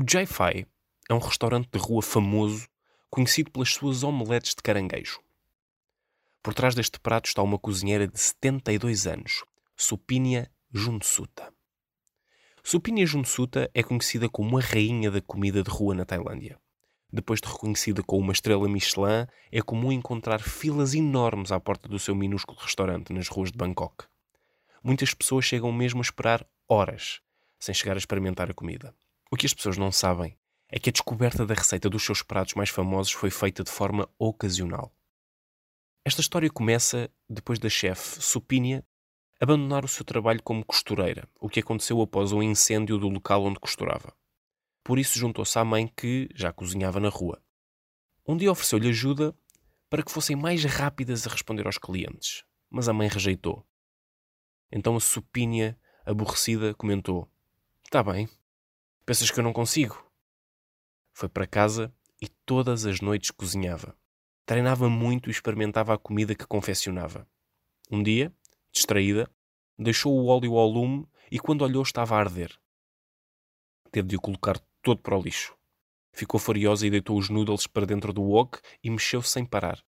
O Jai-Fi é um restaurante de rua famoso, conhecido pelas suas omeletes de caranguejo. Por trás deste prato está uma cozinheira de 72 anos, Supinia Junsuta. Supinia Junsuta é conhecida como a rainha da comida de rua na Tailândia. Depois de reconhecida com uma estrela Michelin, é comum encontrar filas enormes à porta do seu minúsculo restaurante nas ruas de Bangkok. Muitas pessoas chegam mesmo a esperar horas, sem chegar a experimentar a comida. O que as pessoas não sabem é que a descoberta da receita dos seus pratos mais famosos foi feita de forma ocasional. Esta história começa depois da chefe Supínia abandonar o seu trabalho como costureira, o que aconteceu após o incêndio do local onde costurava. Por isso juntou-se à mãe que já cozinhava na rua. Um dia ofereceu-lhe ajuda para que fossem mais rápidas a responder aos clientes, mas a mãe rejeitou. Então a Supínia, aborrecida, comentou: Está bem, Pensas que eu não consigo? Foi para casa e todas as noites cozinhava. Treinava muito e experimentava a comida que confeccionava. Um dia, distraída, deixou o óleo ao lume e quando olhou estava a arder. Teve de o colocar todo para o lixo. Ficou furiosa e deitou os noodles para dentro do wok e mexeu sem parar.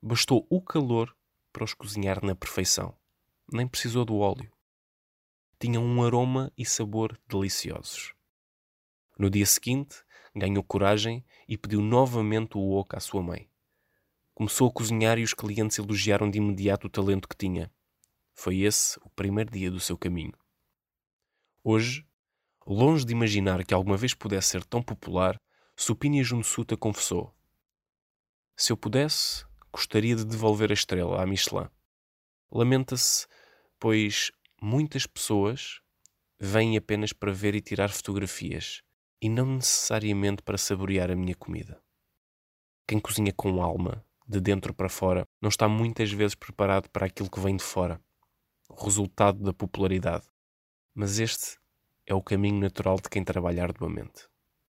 Bastou o calor para os cozinhar na perfeição. Nem precisou do óleo. Tinham um aroma e sabor deliciosos. No dia seguinte, ganhou coragem e pediu novamente o oco à sua mãe. Começou a cozinhar e os clientes elogiaram de imediato o talento que tinha. Foi esse o primeiro dia do seu caminho. Hoje, longe de imaginar que alguma vez pudesse ser tão popular, Supinia Junsuta confessou: Se eu pudesse, gostaria de devolver a estrela à Michelin. Lamenta-se, pois muitas pessoas vêm apenas para ver e tirar fotografias e não necessariamente para saborear a minha comida. Quem cozinha com alma, de dentro para fora, não está muitas vezes preparado para aquilo que vem de fora, o resultado da popularidade. Mas este é o caminho natural de quem trabalha arduamente.